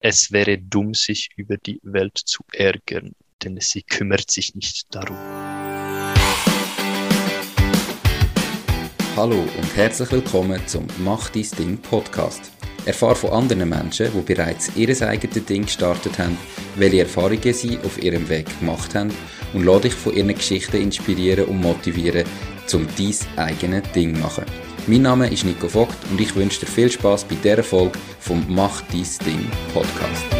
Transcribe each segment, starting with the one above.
es wäre dumm, sich über die Welt zu ärgern, denn sie kümmert sich nicht darum. Hallo und herzlich willkommen zum Mach dein Ding Podcast. Erfahre von anderen Menschen, die bereits ihr eigenes Ding gestartet haben, welche Erfahrungen sie auf ihrem Weg gemacht haben und lade dich von ihren Geschichten inspirieren und motivieren, um dein eigenes Ding zu machen. Mein Name ist Nico Vogt und ich wünsche dir viel Spaß bei dieser Folge vom Mach dein Ding Podcast.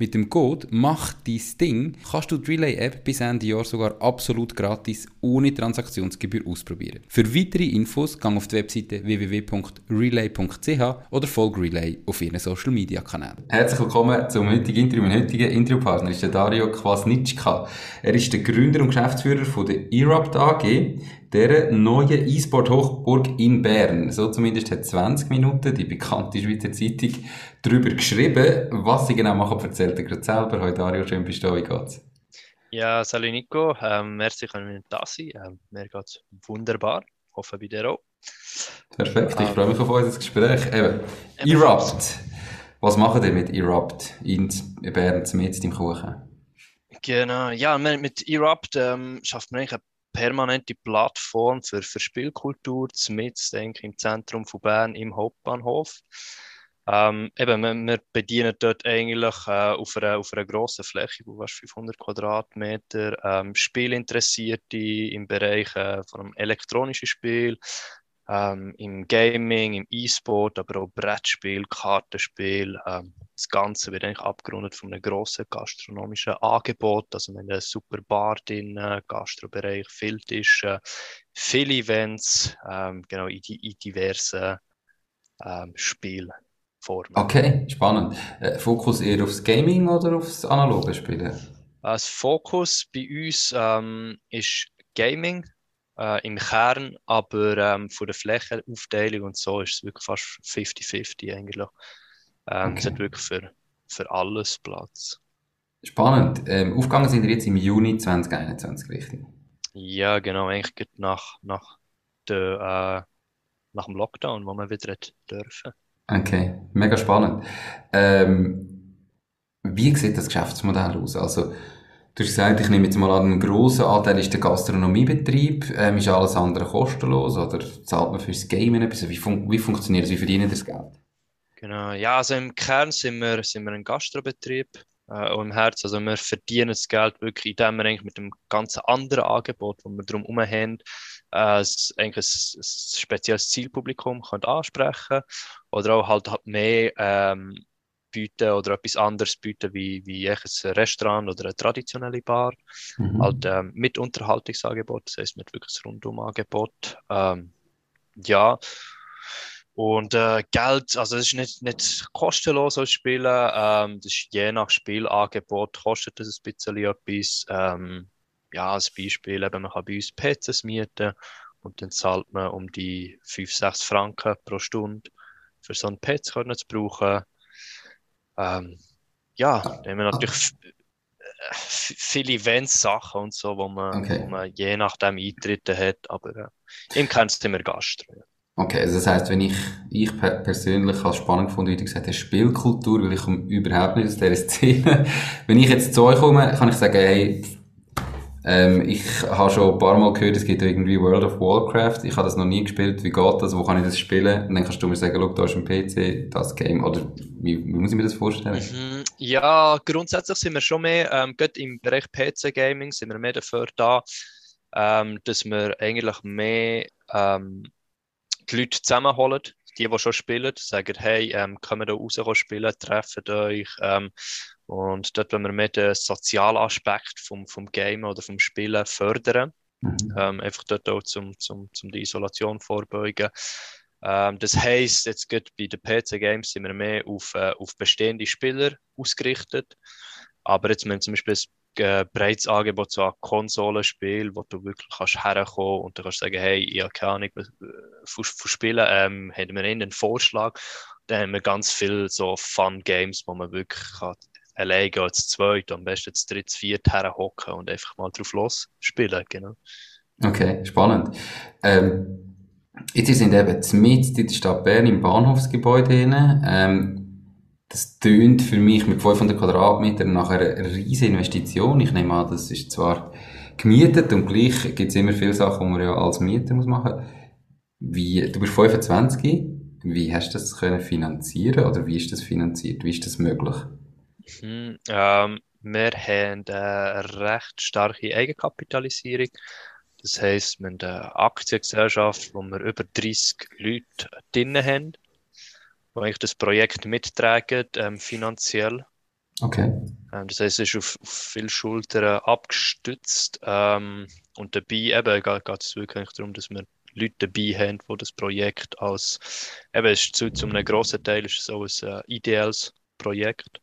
Mit dem Code Mach dein Ding kannst du die Relay-App bis Ende Jahr sogar absolut gratis ohne Transaktionsgebühr ausprobieren. Für weitere Infos gang auf die Webseite www.relay.ch oder folge Relay auf ihren Social Media Kanälen. Herzlich willkommen zum heutigen Interview. Mein heutiger Interviewpartner ist der Dario Kwasnitschka. Er ist der Gründer und Geschäftsführer von der Erupt AG, der neuen E-Sport Hochburg in Bern. So zumindest hat 20 Minuten die bekannte Schweizer Zeitung darüber geschrieben. Was sie genau machen, erzählt er gerade selber. Heute Dario, schön bist du da. Wie geht's? Ja, salut Nico. Ähm, merci, können wir da sein. Ähm, mir geht's wunderbar. Hoffe bei dir auch. Perfekt, ich freue mich auf unser Gespräch. Eben, Erupt. Was machen ihr mit Erupt in Bern mit im Kuchen? Genau, ja, mit Erupt ähm, schafft man eigentlich eine permanente Plattform für, für Spielkultur, mit, denke im Zentrum von Bern, im Hauptbahnhof. Ähm, eben, wir, wir, bedienen dort eigentlich äh, auf, einer, auf einer grossen Fläche, wo fast 500 Quadratmeter, ähm, Spielinteressierte im Bereich äh, von einem elektronischen Spiel, ähm, im Gaming, im E-Sport, aber auch Brettspiel, Kartenspiel. Ähm, das Ganze wird eigentlich abgerundet von einem grossen gastronomischen Angebot. Also wir haben eine super Bar drin, Gastrobereich, viel Tische, viele Events, ähm, genau in, die, in diversen ähm, Spielformen. Okay, spannend. Äh, Fokus eher aufs Gaming oder aufs analoge Spielen? Das Fokus bei uns ähm, ist Gaming äh, im Kern, aber ähm, von der Flächenaufteilung und so ist es wirklich fast 50-50 eigentlich. Ähm, okay. Es hat wirklich für, für alles Platz. Spannend. Ähm, aufgegangen sind wir jetzt im Juni 2021, richtig? Ja, genau, eigentlich nach, nach, der, äh, nach dem Lockdown, wo wir wieder dürfen. Okay, mega spannend. Ähm, wie sieht das Geschäftsmodell aus? Also, Du hast gesagt, ich nehme jetzt mal an, ein grosser Anteil ist der Gastronomiebetrieb. Ähm, ist alles andere kostenlos oder zahlt man fürs Gamen etwas? Wie, fun wie funktioniert das? Wie verdienen das Geld? Genau, ja, also im Kern sind wir, sind wir ein Gastrobetrieb äh, und im Herz, also wir verdienen das Geld wirklich, indem wir eigentlich mit dem ganzen anderen Angebot, das wir drum herum haben, äh, eigentlich ein, ein spezielles Zielpublikum können ansprechen oder auch halt, halt mehr ähm, bieten oder etwas anderes bieten wie, wie ein Restaurant oder eine traditionelle Bar. Mhm. Halt ähm, mit Unterhaltungsangebot, das heißt mit wirklich Rundumangebot. Ähm, ja. Und äh, Geld, also es ist nicht, nicht kostenlos als Spielen, ähm, das ist je nach Spielangebot kostet es ein bisschen etwas. Ähm, ja, als Beispiel, eben, man kann bei uns PCs mieten und dann zahlt man um die 5, 6 Franken pro Stunde für so einen PC zu brauchen. Ähm, ja, da haben wir natürlich viele Events, Sachen und so, wo man, okay. wo man je nachdem Eintritte hat, aber äh, im Kern sind wir Gast. Okay, also das heisst, wenn ich, ich persönlich als spannend gefunden, wie du gesagt hast, Spielkultur, weil ich komme überhaupt nicht aus dieser Szene. wenn ich jetzt zu euch komme, kann ich sagen, hey, ähm, ich habe schon ein paar Mal gehört, es gibt irgendwie World of Warcraft. Ich habe das noch nie gespielt. Wie geht das? Wo kann ich das spielen? Und dann kannst du mir sagen, da ist ein PC, das Game. Oder wie, wie muss ich mir das vorstellen? Mhm. Ja, grundsätzlich sind wir schon mehr, ähm, gerade im Bereich PC-Gaming sind wir mehr dafür da, ähm, dass wir eigentlich mehr ähm, die Leute zusammenholen, die, die schon spielen, sagen, hey, ähm, können wir da raus spielen, treffen euch, ähm, und dort wollen wir mehr den sozialen Aspekt vom, vom Game oder vom Spielen fördern. Mhm. Ähm, einfach dort auch zum, zum, zum die Isolation vorbeugen. Ähm, das heisst, jetzt geht bei den PC-Games sind wir mehr auf, äh, auf bestehende Spieler ausgerichtet. Aber jetzt, wenn zum Beispiel ein äh, breites Angebot so an Konsolenspiel, wo du wirklich kannst herkommen und du kannst sagen, hey, ich habe keine Ahnung von, von Spielen, ähm, haben wir einen Vorschlag. Dann haben wir ganz viele so Fun-Games, wo man wirklich kann alleine als zweit, am besten zu dritt, viert herhocken und einfach mal drauf los spielen, genau. Okay, spannend. Ähm, jetzt sind eben mit in der Stadt Bern im Bahnhofsgebäude hinein. Ähm, das tönt für mich mit 500 Quadratmetern nach einer riesen Investition. Ich nehme an, das ist zwar gemietet und gleich gibt es immer viele Sachen, die man ja als Mieter muss machen. Wie, du bist 25, wie hast du das können finanzieren oder wie ist das finanziert? Wie ist das möglich? Hm, ähm, wir haben eine recht starke Eigenkapitalisierung. Das heisst, wir haben eine Aktiengesellschaft, wo wir über 30 Leute drin haben, die eigentlich das Projekt mittragen, ähm, finanziell. Okay. Ähm, das heisst, es ist auf, auf viele Schultern abgestützt. Ähm, und dabei eben geht es wirklich darum, dass wir Leute dabei haben, die das Projekt als, eben, es ist zu, zu einem grossen Teil ist es auch ein äh, ideelles Projekt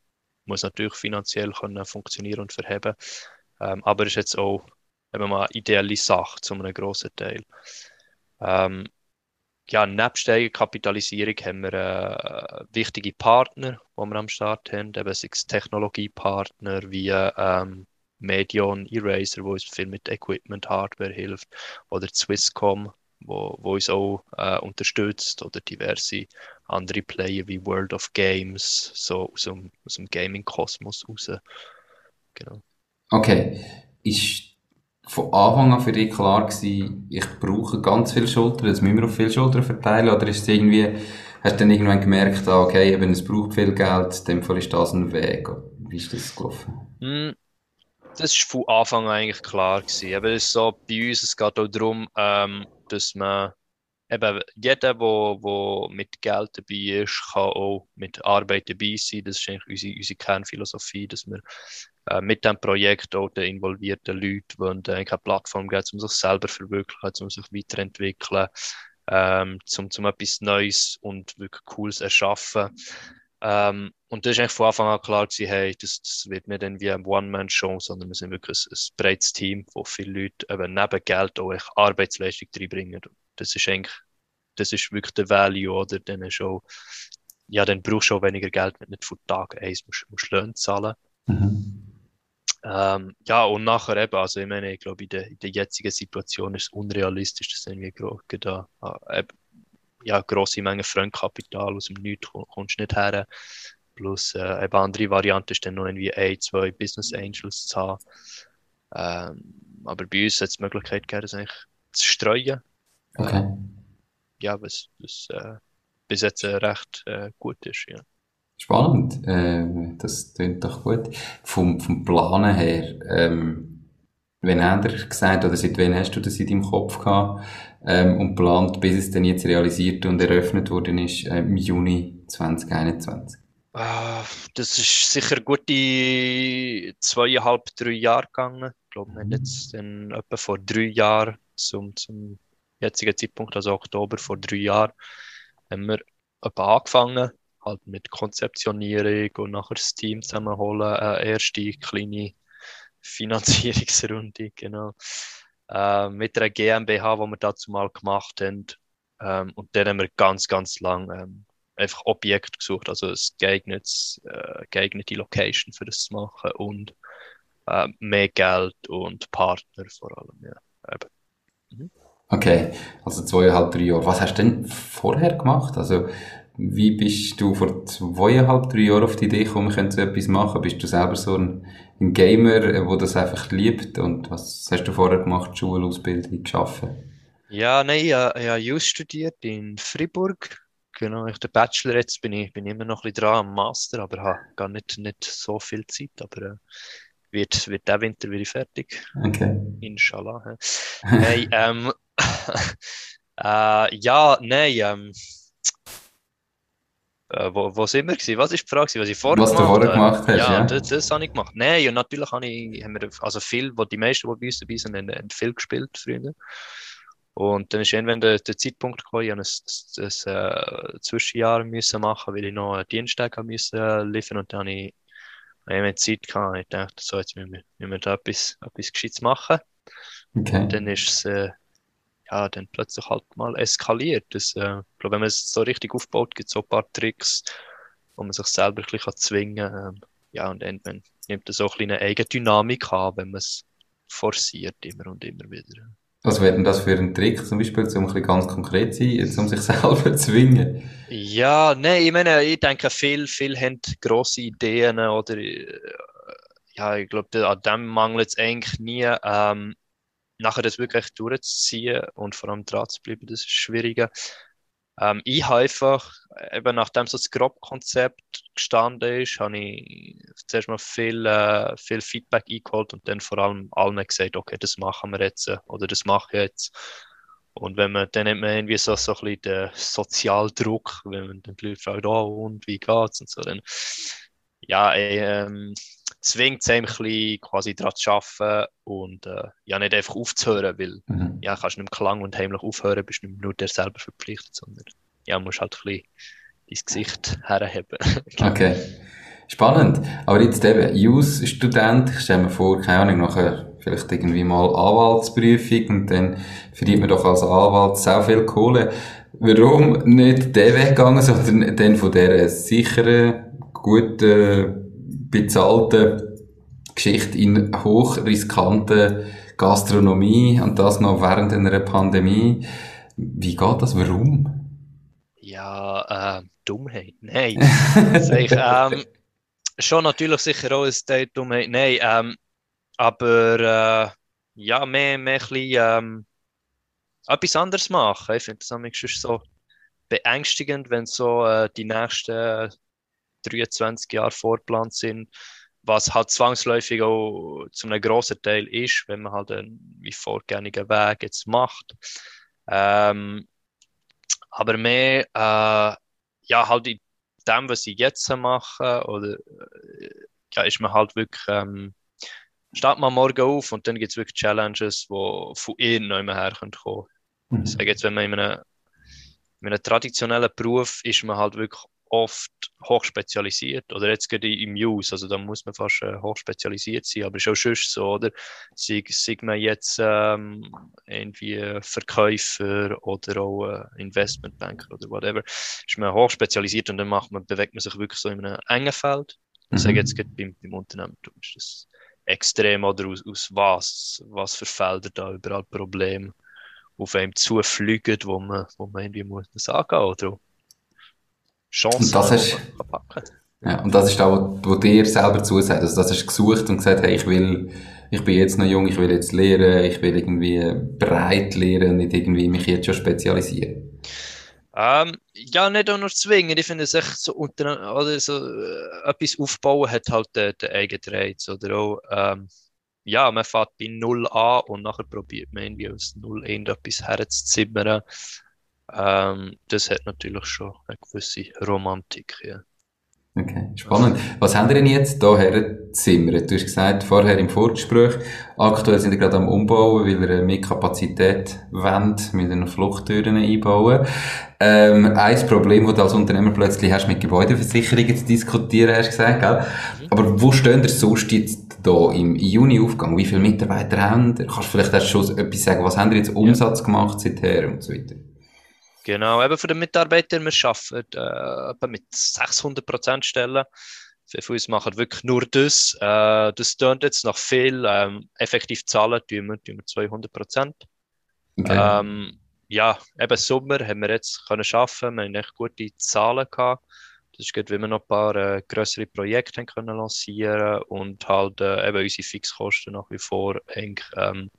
muss natürlich finanziell können funktionieren und verheben. Ähm, aber ist jetzt auch eben mal eine ideelle Sache zu einem grossen Teil. Ähm, ja, nebst der Kapitalisierung haben wir äh, wichtige Partner, die wir am Start haben, eben sechs Technologiepartner wie ähm, Medion, Eraser, wo uns viel mit Equipment, Hardware hilft, oder Swisscom, wo, wo uns auch äh, unterstützt, oder diverse andere Player wie World of Games, so aus dem, aus dem Gaming-Kosmos raus. Genau. Okay. Ist von Anfang an für dich klar gewesen, ich brauche ganz viele Schultern, das müssen wir auf viele Schultern verteilen, oder ist es irgendwie, hast du dann irgendwann gemerkt, ah, okay, eben, es braucht viel Geld, in dem Fall ist das ein Weg. Wie ist das gelaufen? Mm, das war von Anfang an eigentlich klar gewesen. Aber es ist so, bei uns, es geht auch darum, ähm, dass man eben jeder, wo, wo mit Geld dabei ist, kann auch mit Arbeit dabei sein. Das ist eigentlich unsere, unsere Kernphilosophie, dass wir äh, mit dem Projekt auch den involvierten Leuten wollen, äh, eine Plattform geben, um sich selber zu verwirklichen, um sich weiterentwickeln, ähm, zum, zum etwas Neues und wirklich Cooles erschaffen. Ähm, und das ist eigentlich von Anfang an klar gewesen, hey, das, das wird nicht wie eine One-Man-Show, sondern wir sind wirklich ein, ein breites Team, wo viele Leute eben neben Geld auch Arbeitsleistung reinbringen das ist eigentlich, das ist wirklich der Value, oder? Dann ist auch, ja, dann brauchst du auch weniger Geld, wenn du nicht von Tag eins musst, musst Löhne zahlen. Mhm. Ähm, ja, und nachher eben, also ich meine, ich glaube, in der, in der jetzigen Situation ist es unrealistisch, dass irgendwie da, äh, ja, grosse Menge Fremdkapital aus dem Nichts kommst du nicht her. Plus äh, eine andere Variante ist dann noch irgendwie ein, zwei Business Angels zu haben. Ähm, aber bei uns hat es die Möglichkeit gegeben, das eigentlich zu streuen. Okay. ja, was, was äh, bis jetzt äh, recht äh, gut ist, ja. Spannend, äh, das klingt doch gut. Vom, vom Planen her, ähm, wenn habt ihr gesagt, oder seit wann hast du das in deinem Kopf gehabt ähm, und geplant, bis es dann jetzt realisiert und eröffnet worden ist, äh, im Juni 2021? Ah, das ist sicher gute zweieinhalb, drei Jahre gegangen. Ich glaube, wir haben jetzt dann etwa vor drei Jahren zum, zum jetzigen Zeitpunkt, also Oktober vor drei Jahren, haben wir angefangen, halt mit Konzeptionierung und nachher das Team zusammenholen, eine erste kleine Finanzierungsrunde, genau. Äh, mit einer GmbH, die wir dazu mal gemacht haben. Ähm, und dann haben wir ganz, ganz lang ähm, einfach Objekt gesucht, also ein geeignetes, äh, geeignete Location für das zu machen und äh, mehr Geld und Partner vor allem, ja. Mhm. Okay, also zweieinhalb, drei Jahre. Was hast du denn vorher gemacht? Also, wie bist du vor zweieinhalb, drei Jahren auf die Idee gekommen, können so etwas machen? Bist du selber so ein, ein Gamer, der äh, das einfach liebt? Und was hast du vorher gemacht? Schulausbildung, geschaffen? Ja, nein, ich, habe, ich habe Jus studiert in Fribourg. Genau, ich den Bachelor jetzt bin ich, bin immer noch ein bisschen dran am Master, aber habe gar nicht, nicht so viel Zeit. Aber äh, wird, wird der Winter wieder fertig. Okay. Inshallah. Nein, ähm, äh, ja, nein, ähm, äh, wo, wo sind wir gewesen? Was ist die Frage, was ich vorher was gemacht, du gemacht hast? Ja, ja. Das, das habe ich gemacht. Nein, und natürlich habe ich, haben wir, also viel, wo die meisten, die bei uns dabei sind, haben, haben viel gespielt früher. Und dann ist irgendwann der, der Zeitpunkt gekommen, ich musste ein, ein, ein Zwischenjahr müssen machen, weil ich noch einen Dienstag müssen liefern und dann habe ich ich Zeit hatte, ich dachte, so, jetzt müssen wir, müssen wir da etwas, etwas Gescheites machen. Okay. Und dann ist es, äh, ja, dann plötzlich halt mal eskaliert. Das, äh, ich glaube, wenn man es so richtig aufbaut, gibt es so ein paar Tricks, wo man sich selber ein bisschen zwingen kann. Ähm, ja, und dann nimmt das auch eine Eigendynamik an, wenn man es forciert, immer und immer wieder. Was wäre denn das für ein Trick, zum Beispiel, um ein bisschen ganz konkret zu sein, um sich selber zu zwingen? Ja, nein, ich meine, ich denke, viele viel haben grosse Ideen oder, äh, ja, ich glaube, an dem mangelt es eigentlich nie. Ähm, nachher das wirklich durchzuziehen und vor allem dran zu bleiben, das ist schwieriger. Ähm, ich habe einfach, eben nachdem so das Grobkonzept gestanden ist, habe ich zuerst mal viel, äh, viel Feedback eingeholt und dann vor allem allen gesagt, okay, das machen wir jetzt äh, oder das mache ich jetzt. Und wenn man, dann hat man irgendwie so, so ein bisschen den Sozialdruck, wenn man dann die Leute fragt, oh, und wie geht's und so, dann, ja, ähm, zwingt es einem ein quasi daran zu arbeiten und äh, ja, nicht einfach aufzuhören, weil mhm. ja, kannst du nicht Klang und heimlich aufhören, bist du nicht nur dir selber verpflichtet, sondern ja, musst halt ein bisschen dein Gesicht herheben. okay. Spannend. Aber jetzt eben, Jus-Student, ich stelle mir vor, keine Ahnung, nachher vielleicht irgendwie mal Anwaltsprüfung und dann verdient man doch als Anwalt sehr viel Kohle. Warum nicht den Weg gegangen, sondern dann von dieser sicheren, guten, bezahlten Geschichte in hochriskanten Gastronomie und das noch während einer Pandemie. Wie geht das? Warum? Ja, äh, Dummheit. Nein. ich, ähm, schon natürlich sicher auch ein Dummheit. Nein, ähm, aber äh, ja, mehr, mehr ein bisschen, ähm, etwas anderes machen. Ich finde das ist so beängstigend, wenn so äh, die nächsten 23 Jahre vorgeplant sind, was halt zwangsläufig auch zu einem grossen Teil ist, wenn man halt einen wie vorgängigen Weg jetzt macht. Ähm, aber mehr, äh, ja, halt in dem, was ich jetzt mache, oder äh, ja, ist man halt wirklich, ähm, steht man morgen auf und dann gibt es wirklich Challenges, die von irgendjemandem her kommen können. Mhm. Ich sage jetzt, wenn man in einem, in einem traditionellen Beruf ist man halt wirklich oft hochspezialisiert oder jetzt gerade im Use, also da muss man fast äh, hochspezialisiert sein, aber ist auch schon so, oder? Sei man jetzt ähm, irgendwie Verkäufer oder auch äh, Investmentbanker oder whatever, ist man hochspezialisiert und dann macht man, bewegt man sich wirklich so in einem engen Feld. Ich sage mhm. jetzt gerade beim, beim Unternehmertum ist das extrem oder aus, aus was, was für Felder da überall Probleme auf einem zufliegen, wo man, wo man irgendwie muss sagen oder Chancen und das hast, ja, und das ist auch, wo, wo dir selber zusagt. Also das hast du gesucht und gesagt, hey, ich will, ich bin jetzt noch jung, ich will jetzt lernen, ich will irgendwie breit lernen und nicht irgendwie mich jetzt schon spezialisieren. Ähm, ja, nicht auch nur zwingen. Ich finde es echt so unter, oder so, äh, etwas aufbauen hat halt den, den eigenen Reiz. Oder auch, ähm, ja, man fährt bei Null an und nachher probiert man irgendwie aus Null irgendetwas herzuzimmern. Ähm, das hat natürlich schon eine gewisse Romantik. Ja. Okay, spannend. Was haben wir denn jetzt hierher zimmern? Du hast gesagt, vorher im Vorgespräch, aktuell sind wir gerade am Umbauen, weil wir mehr Kapazität wollen, mit den Fluchttüren einbauen. Ähm, ein Problem, das du als Unternehmer plötzlich hast, mit Gebäudeversicherungen zu diskutieren, hast du gesagt, gell? Mhm. Aber wo stehen wir sonst jetzt da im Juni-Aufgang? Wie viele Mitarbeiter haben wir? Kannst du vielleicht erst schon etwas sagen, was haben wir jetzt Umsatz gemacht seither und so weiter? Genau, eben für den Mitarbeiter, wir arbeiten äh, mit 600% Stellen. Viele von uns machen wirklich nur das. Äh, das tönt jetzt noch viel. Ähm, effektiv zahlen tun wir, tun wir 200%. Okay. Ähm, ja, eben Sommer haben wir jetzt können schaffen. Wir haben echt gute Zahlen gehabt. Das ist gut, wenn wir noch ein paar äh, größere Projekte haben können lancieren und halt äh, eben unsere Fixkosten nach wie vor eng ähm,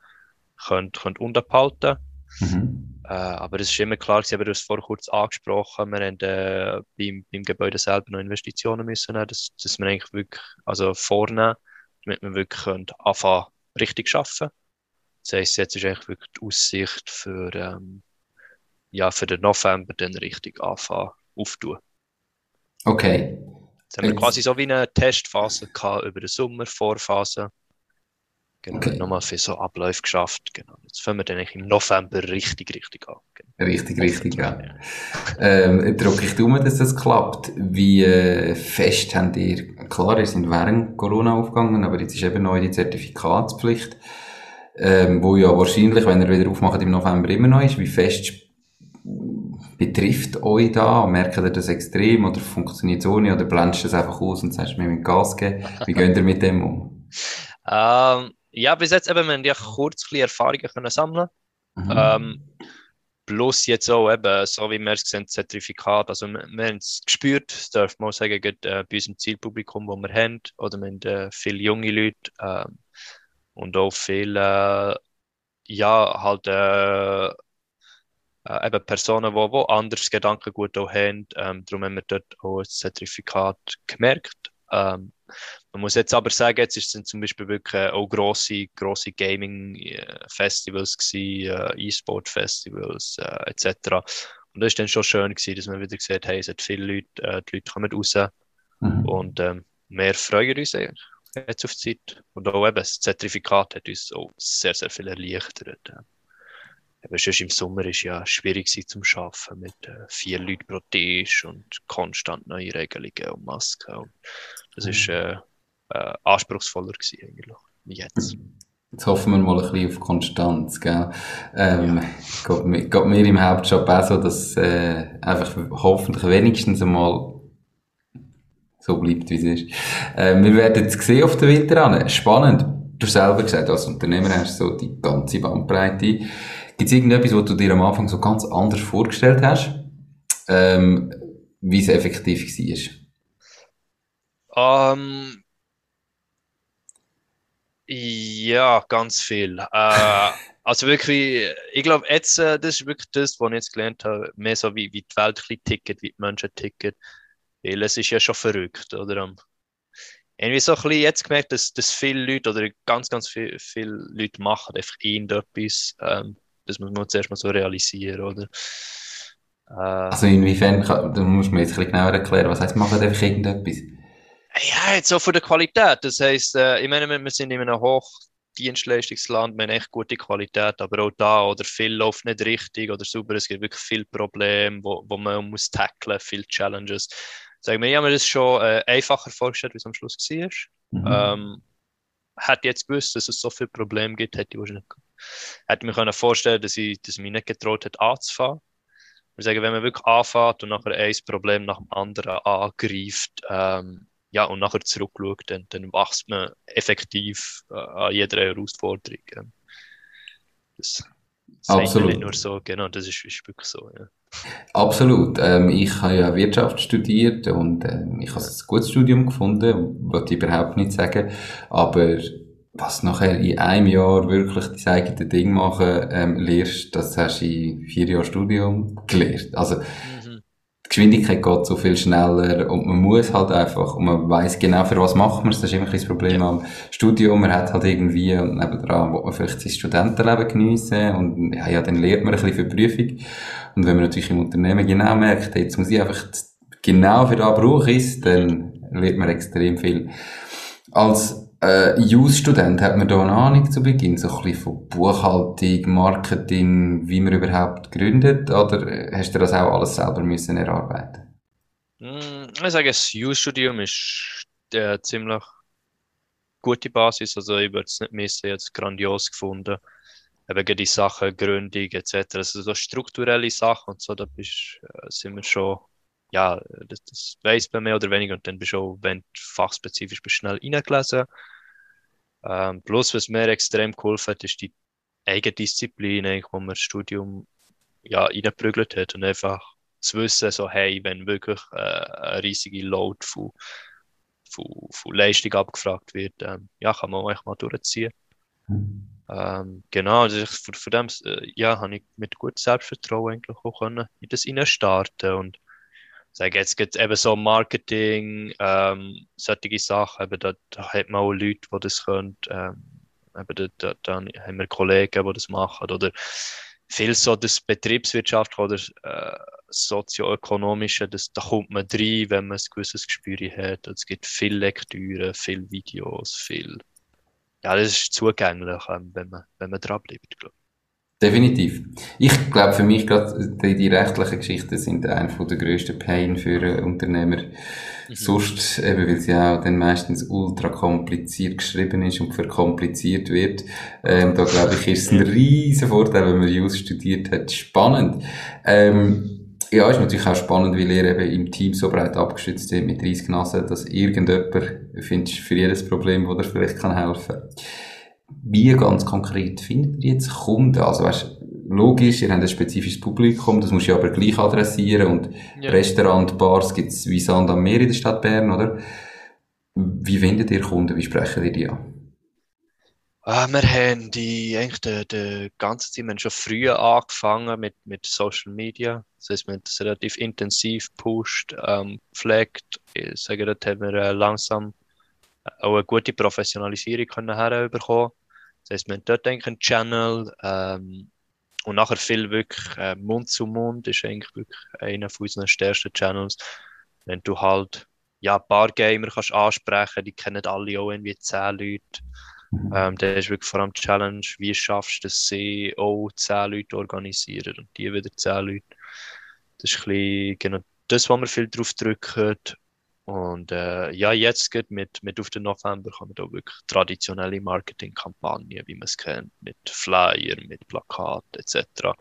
können, können unterhalten. Mhm. Äh, aber es ist immer klar, Sie haben das vorher kurz angesprochen, wir haben äh, beim, beim Gebäude selber noch Investitionen müssen nehmen, dass, dass wir eigentlich wirklich also vornehmen, damit wir wirklich können anfangen richtig arbeiten. Das heisst, jetzt ist eigentlich wirklich die Aussicht für, ähm, ja, für den November dann richtig anfangen auftun. Okay. Jetzt haben wir quasi so wie eine Testphase gehabt über den Sommer, Vorphase. Genau, okay. nochmal für so Abläufe geschafft. Genau. Jetzt fangen wir dann im November richtig, richtig an. Genau. Richtig, richtig, ja. ja. ähm, drücke ich um, dass das klappt. Wie äh, fest habt ihr klar, ihr sind während Corona aufgegangen, aber jetzt ist eben neu die Zertifikatspflicht, ähm, wo ja wahrscheinlich, wenn ihr wieder aufmacht im November immer noch ist, wie fest betrifft euch da? Merkt ihr das extrem oder funktioniert es ohne oder blendest du das einfach aus und sagst, wir müssen Gas geben? Wie geht ihr mit dem um? ähm, ja, bis jetzt eben, wir haben ja kurz ein Erfahrungen können sammeln. Mhm. Ähm, plus jetzt auch eben, so wie wir es sehen, Zertifikat. Also wir, wir haben es gespürt, das darf man auch sagen, gerade, äh, bei unserem Zielpublikum, das wir haben. Oder wir haben äh, viele junge Leute äh, und auch viele, äh, ja, halt äh, äh, eben Personen, die, die anderes Gedankengut auch haben. Ähm, darum haben wir dort auch ein Zertifikat gemerkt. Ähm, man muss jetzt aber sagen, jetzt sind zum Beispiel wirklich auch grosse, grosse Gaming-Festivals gewesen, äh, E-Sport-Festivals äh, etc. Und das ist dann schon schön gewesen, dass man wieder gesehen hat, hey, es hat viele Leute, äh, die Leute kommen raus mhm. und ähm, wir freuen uns jetzt auf die Zeit. Und auch eben das Zertifikat hat uns auch sehr, sehr viel erleichtert. Eben schon im Sommer ist ja schwierig zum Arbeiten mit äh, vier Leuten pro Tisch und konstant neue Regelungen und Masken. Und das mhm. ist äh, äh, anspruchsvoller gewesen eigentlich wie jetzt. Jetzt hoffen wir mal ein bisschen auf Konstanz, gell? Ähm, ja. geht, mir, geht mir im Hauptjob auch so, dass äh, einfach hoffentlich wenigstens einmal so bleibt, wie es ist. Äh, wir werden es sehen auf der Winter an. Spannend. Du selber gesagt, als Unternehmer hast du so die ganze Bandbreite. Gibt es irgendetwas, was du dir am Anfang so ganz anders vorgestellt hast, ähm, wie es effektiv war? Um, ähm, ja, ganz viel. Äh, also wirklich, ich glaube, jetzt, äh, das ist wirklich das, was ich jetzt gelernt habe, mehr so wie, wie die Welt ticket, wie die Menschen ticken. Weil es ist ja schon verrückt, oder? Irgendwie so ein bisschen jetzt gemerkt, dass, dass viele Leute oder ganz, ganz viele, viele Leute machen einfach irgendetwas. Ähm, das muss man zuerst mal so realisieren, oder? Äh, also inwiefern, da muss man jetzt ein bisschen genauer erklären, was heisst, machen einfach irgendetwas? Ja, jetzt so von der Qualität. Das heisst, äh, ich meine, wir sind in einem Hochdienstleistungsland, wir haben echt gute Qualität, aber auch da, oder viel läuft nicht richtig oder super, es gibt wirklich viele Probleme, wo, wo man muss tackeln, viele Challenges. Sagen wir, ich habe mir das schon äh, einfacher vorgestellt, wie es am Schluss war. Mhm. Ähm, hätte jetzt gewusst, dass es so viele Probleme gibt, hätte ich wahrscheinlich hätte mir können vorstellen dass ich, dass ich mich nicht getraut hätte anzufangen. Ich sagen, wenn man wirklich anfängt und nachher ein Problem nach dem anderen angreift, ähm, ja, und nachher zurückschaut, dann, dann wächst man effektiv äh, an jeder Herausforderung. Das Absolut. Nicht nur so, genau, das ist, ist wirklich so. Ja. Absolut. Ähm, ich habe ja Wirtschaft studiert und ähm, ich habe ein gutes Studium gefunden, wollte ich überhaupt nicht sagen, aber was nachher in einem Jahr wirklich das eigene Ding machen ähm, lernst, das hast du in vier Jahren Studium gelernt. Also mhm. Die Geschwindigkeit geht so viel schneller und man muss halt einfach und man weiß genau für was macht man es. Das ist immer ein das Problem am Studium. Man hat halt irgendwie und nebendran will man vielleicht sein Studentenleben geniessen und ja, ja, dann lernt man ein bisschen für die Prüfung. Und wenn man natürlich im Unternehmen genau merkt, jetzt muss ich einfach genau für das brauche ich dann lernt man extrem viel. Als äh, Jus-Student hat man da eine Ahnung zu Beginn, so ein bisschen von Buchhaltung, Marketing, wie man überhaupt gründet, oder hast du das auch alles selber müssen erarbeiten? Mm, ich sage, das Jus-Studium ist eine ziemlich gute Basis, also ich würde es nicht missen, jetzt grandios gefunden. Eben die Sachen, Gründung etc., also so strukturelle Sachen und so, da bist, äh, sind wir schon ja, das, das weiß man mehr oder weniger und dann bist du auch, wenn du fachspezifisch bist, schnell reingelesen. Ähm, plus, was mir extrem geholfen hat, ist die Eigendisziplin, wo man das Studium ja, reingeprügelt hat und einfach zu wissen, so, hey, wenn wirklich äh, eine riesige Load von, von, von Leistung abgefragt wird, ähm, ja, kann man auch mal durchziehen. Ähm, genau, also von, von dem äh, ja, habe ich mit gutem Selbstvertrauen eigentlich auch können in das starten und sage jetzt gibt eben so Marketing, ähm, solche Sachen, eben da, da hat man auch Leute, die das können, ähm, eben da, da, dann haben wir Kollegen, die das machen oder viel so das Betriebswirtschaft oder äh, sozioökonomische, das, da kommt man rein, wenn man ein gewisses Gespür hat. Es gibt viel Lektüre, viel Videos, viel. Ja, das ist zugänglich, ähm, wenn man, wenn man dran bleibt, glaube Definitiv. Ich glaube, für mich gerade die, die rechtlichen Geschichten sind einer der grössten Pain für Unternehmer. Mhm. Sonst, eben, weil sie auch dann meistens ultra kompliziert geschrieben ist und verkompliziert wird. Ähm, da glaube ich, ist es ein riesen Vorteil, wenn man Jus studiert hat. Spannend. Ähm, ja, ist natürlich auch spannend, weil ihr eben im Team so breit abgestützt seid mit 30 Nasen, dass irgendjemand, findest für jedes Problem, wo dir vielleicht kann helfen kann. Wie ganz konkret findet ihr jetzt Kunden? Also, weißt, logisch, ihr habt ein spezifisches Publikum, das muss ich aber gleich adressieren und ja. Restaurant, Bars gibt es wie Sand am Meer in der Stadt Bern, oder? Wie findet ihr Kunden? Wie sprechen ihr die an? Ah, wir haben die eigentlich die, die ganze Zeit wir haben schon früher angefangen mit, mit Social Media. Das heißt, wir haben das relativ intensiv gepusht, ähm, gepflegt. Ich sage, dort haben wir äh, langsam auch eine gute Professionalisierung können herbekommen. Das heißt, wir haben dort eigentlich einen Channel ähm, und nachher viel wirklich äh, Mund zu Mund ist eigentlich wirklich einer von unseren stärksten Channels. Wenn du halt ja, ein paar Gamer kannst ansprechen, die kennen alle auch irgendwie zehn Leute. Mhm. Ähm, der ist wirklich vor allem die Challenge, wie schaffst du es, sie auch zehn Leute organisieren und die wieder zehn Leute. Das ist ein bisschen, genau das, wo wir viel drauf drücken. Und äh, ja, jetzt geht mit, mit auf den November kommen da wirklich traditionelle Marketingkampagnen, wie man es kennt, mit Flyer, mit Plakat etc.,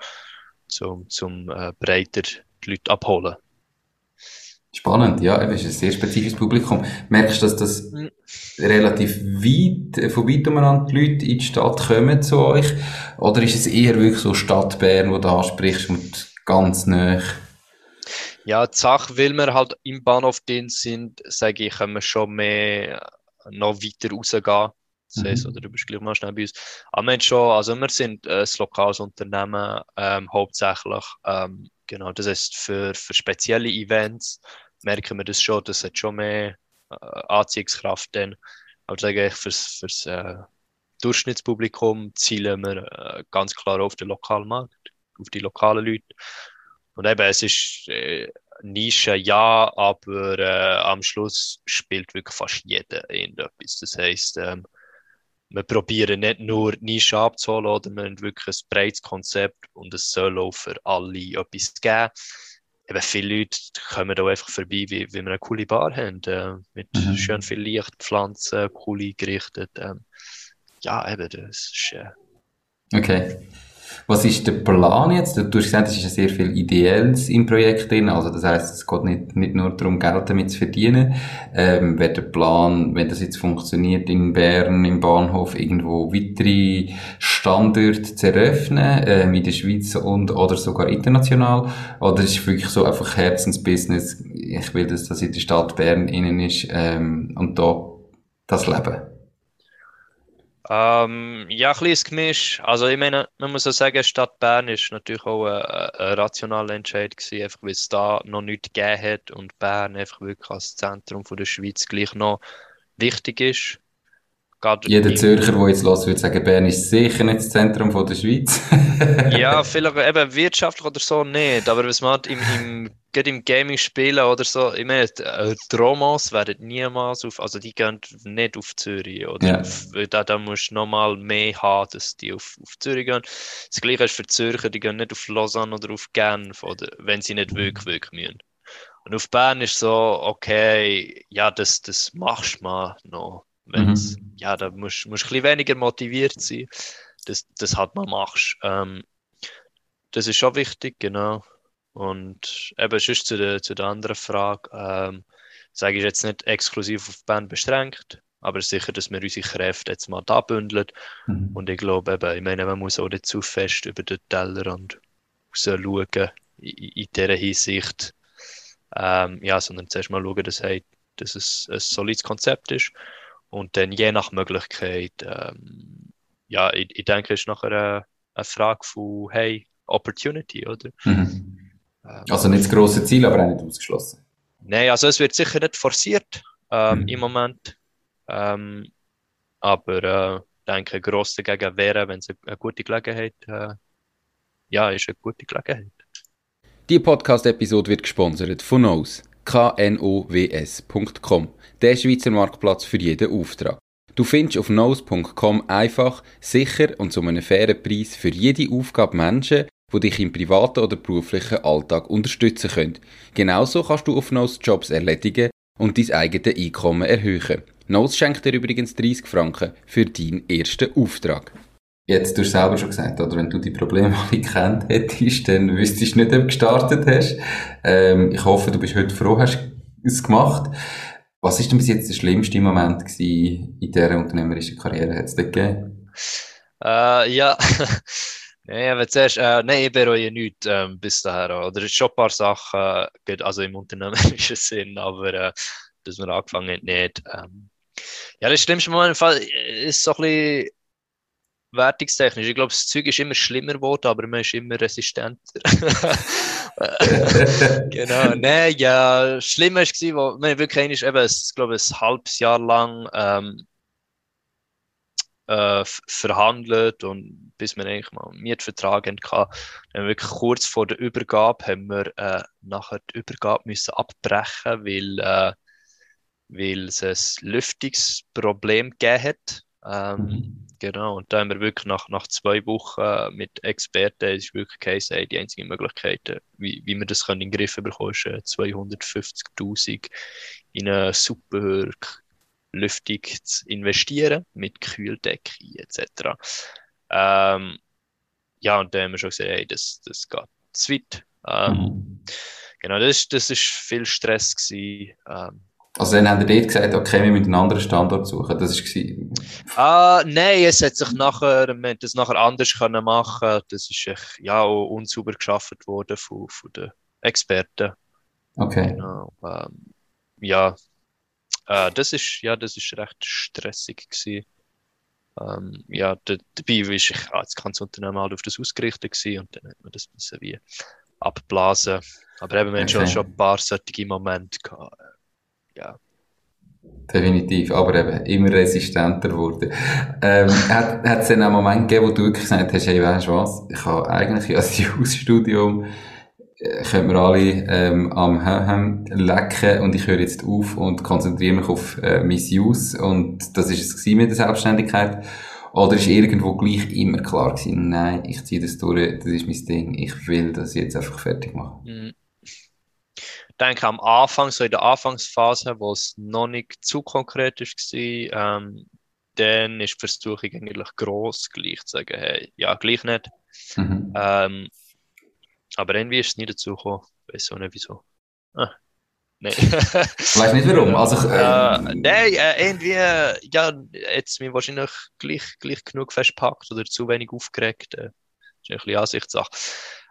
zum, zum äh, breiter die Leute abholen. Spannend, ja, es ist ein sehr spezifisches Publikum. Merkst du, dass das mhm. relativ weit, äh, von weit umeinander die Leute in die Stadt kommen zu euch? Oder ist es eher wirklich so Stadt Bern, wo du ansprichst und ganz nah? Ja, die Sache, weil wir halt im Bahnhof drin sind, sage ich, können wir schon mehr noch weiter rausgehen. Das heißt, mhm. oder du bist gleich mal schnell bei uns. Aber wir schon, also wir sind äh, ein lokales Unternehmen, ähm, hauptsächlich. Ähm, genau, das heißt, für, für spezielle Events merken wir das schon, das hat schon mehr äh, Anziehungskraft dann. Aber sage ich, fürs, fürs äh, Durchschnittspublikum zielen wir äh, ganz klar auf den lokalen Markt, auf die lokalen Leute. Und eben, es ist äh, Nische, ja, aber äh, am Schluss spielt wirklich fast jeder irgendetwas. Das heisst, ähm, wir probieren nicht nur Nische abzuholen, oder wir haben wirklich ein breites Konzept und es soll auch für alle etwas geben. Eben viele Leute kommen da einfach vorbei, wie, wie wir eine coole Bar haben, äh, mit mhm. schön viel Lichtpflanzen, cool eingerichtet. Ähm, ja, eben, das ist... Äh, okay. Was ist der Plan jetzt? Du hast gesagt, es ist sehr viel Ideelles im Projekt drin. Also, das heißt, es geht nicht, nicht nur darum, Geld damit zu verdienen. Ähm, wäre der Plan, wenn das jetzt funktioniert, in Bern, im Bahnhof, irgendwo weitere Standorte zu eröffnen, ähm, in der Schweiz und, oder sogar international? Oder ist es wirklich so einfach Herzensbusiness? Ich will, dass das in der Stadt Bern innen ist, ähm, und da das Leben? Ähm, ja, ein kleines Gemisch. Also ich meine, man muss auch sagen, Stadt Bern ist natürlich auch ein, ein rationaler Entscheid gewesen, einfach weil es da noch nichts gegeben hat und Bern einfach wirklich als Zentrum von der Schweiz gleich noch wichtig ist. Gerade Jeder Zürcher, der jetzt los würde sagen, Bern ist sicher nicht das Zentrum von der Schweiz. ja, vielleicht eben wirtschaftlich oder so nicht, aber was man hat im, im, gerade im Gaming spielen oder so, ich meine, äh, die Romans werden niemals auf, also die gehen nicht auf Zürich, oder? Auf, da, da musst du nochmal mehr haben, dass die auf, auf Zürich gehen. Das gleiche ist für die Zürcher, die gehen nicht auf Lausanne oder auf Genf, oder, wenn sie nicht wirklich, wirklich müssen. Und auf Bern ist so, okay, ja, das, das machst du mal noch Wenn's, mhm. Ja, da musst du ein bisschen weniger motiviert sein, dass das halt mal machst. Ähm, das ist schon wichtig, genau. Und eben sonst zu der, zu der anderen Frage, ähm, sage ich jetzt nicht exklusiv auf Band beschränkt, aber sicher, dass wir unsere Kräfte jetzt mal da bündeln. Mhm. Und ich glaube eben, ich meine, man muss auch nicht zu fest über den Tellerrand schauen in, in dieser Hinsicht. Ähm, ja, sondern zuerst mal schauen, dass, hey, dass es ein solides Konzept ist und dann je nach Möglichkeit, ähm, ja, ich, ich denke, es ist nachher eine, eine Frage von, hey, Opportunity, oder? Mhm. Ähm, also nicht das grosse Ziel, aber auch nicht ausgeschlossen. Nein, also es wird sicher nicht forciert ähm, mhm. im Moment. Ähm, aber äh, ich denke, gross dagegen wäre, wenn es eine, eine, gute Gelegenheit äh, ja, ist eine gute Gelegenheit. Die Podcast-Episode wird gesponsert von Nose, knows.com der Schweizer Marktplatz für jeden Auftrag. Du findest auf nose.com einfach, sicher und zu einem fairen Preis für jede Aufgabe Menschen, die dich im privaten oder beruflichen Alltag unterstützen können. Genauso kannst du auf Nose Jobs erledigen und dein eigenes Einkommen erhöhen. Nose schenkt dir übrigens 30 Franken für deinen ersten Auftrag. Jetzt, du hast selber schon gesagt, oder wenn du die Probleme alle gekannt hättest, dann wüsstest du nicht, ob du gestartet hast. Ähm, ich hoffe, du bist heute froh, hast es gemacht. Was ist denn bis jetzt der schlimmste Moment gewesen in dieser unternehmerischen Karriere? Hat es gegeben? Äh, ja. nee, aber zuerst, äh, nein, ich bereue nichts ähm, bis dahin. Oder es ist schon ein paar Sachen, äh, also im unternehmerischen Sinn, aber äh, dass wir angefangen haben, nicht. Ähm, ja, das schlimmste Moment ist so ein bisschen wertungstechnisch. Ich glaube, das Zeug ist immer schlimmer geworden, aber man ist immer resistenter. genau. Nein, ja, schlimmer war, wo man wirklich eigentlich eben, ich glaube, ein halbes Jahr lang ähm, äh, verhandelt und bis wir eigentlich mal einen Mietvertrag hatten, wir wirklich kurz vor der Übergabe haben wir äh, nachher die Übergabe müssen abbrechen, weil, äh, weil es ein Lüftungsproblem gegeben hat. Ähm, mhm Genau, und da haben wir wirklich nach, nach zwei Wochen äh, mit Experten, es ist wirklich geheißen, hey, die einzige Möglichkeit, äh, wie, wie wir das können in den Griff bekommen, ist 250.000 äh, in eine super Lüftung zu investieren, mit Kühldecke etc. Ähm, ja, und da haben wir schon gesagt, hey, das, das geht zu weit. Ähm, mhm. Genau, das, das ist viel Stress gewesen. Ähm, also dann haben die dort gesagt, okay, wir müssen einen anderen Standort suchen. Das war... Ah, nein, es hat sich nachher, man das nachher anders können machen. Das ist ja auch unsauber geschaffen worden von, von den Experten. Okay. Genau. Ähm, ja, äh, das ist, ja, das ist recht stressig gewesen. Ähm, ja, dabei war ich als ganze Unternehmen halt auf das ausgerichtet gewesen und dann hat man das ein bisschen wie abblasen. Aber eben, wir okay. schon, schon ein paar solche Momente gehabt ja. Definitiv, aber eben immer resistenter geworden. Ähm, hat es dann einen Moment gegeben, wo du wirklich gesagt hast, hey, weißt du was, ich habe eigentlich als Jus-Studium, äh, können wir alle ähm, am Höhem lecken und ich höre jetzt auf und konzentriere mich auf äh, mein Jus und das ist es mit der Selbstständigkeit. Oder ist irgendwo gleich immer klar gewesen, nein, ich ziehe das durch, das ist mein Ding, ich will das jetzt einfach fertig machen? Mhm denke am Anfang, so in der Anfangsphase, wo es noch nicht zu konkret ist, war, ähm, dann ist die Versuchung eigentlich gross, gleich zu sagen, hey, ja, gleich nicht. Mhm. Ähm, aber irgendwie ist es nie dazu gekommen. Ich weiß auch nicht wieso. Ah, nein. weißt nicht warum? Also, äh, nein, äh, irgendwie, ja, jetzt mich wahrscheinlich gleich, gleich genug festpackt oder zu wenig aufgeregt. Äh, ist ein bisschen Ansichtssache.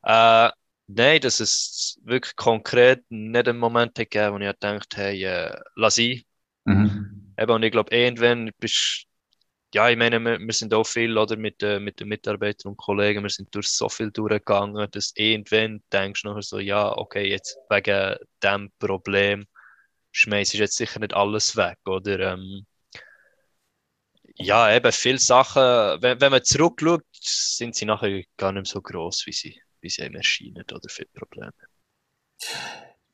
Äh, Nein, dass es wirklich konkret nicht einen Moment gegeben wo ich gedacht hey, äh, lass ihn. Mhm. Eben, und ich glaube, irgendwann bist ja, ich meine, wir, wir sind auch viel oder, mit, äh, mit den Mitarbeitern und Kollegen, wir sind durch so viel durchgegangen, dass irgendwann denkst du nachher so, ja, okay, jetzt wegen dem Problem schmeißt ich jetzt sicher nicht alles weg, oder? Ähm, ja, eben, viele Sachen, wenn, wenn man zurückschaut, sind sie nachher gar nicht so groß, wie sie wie sie einem erscheinen oder für Probleme?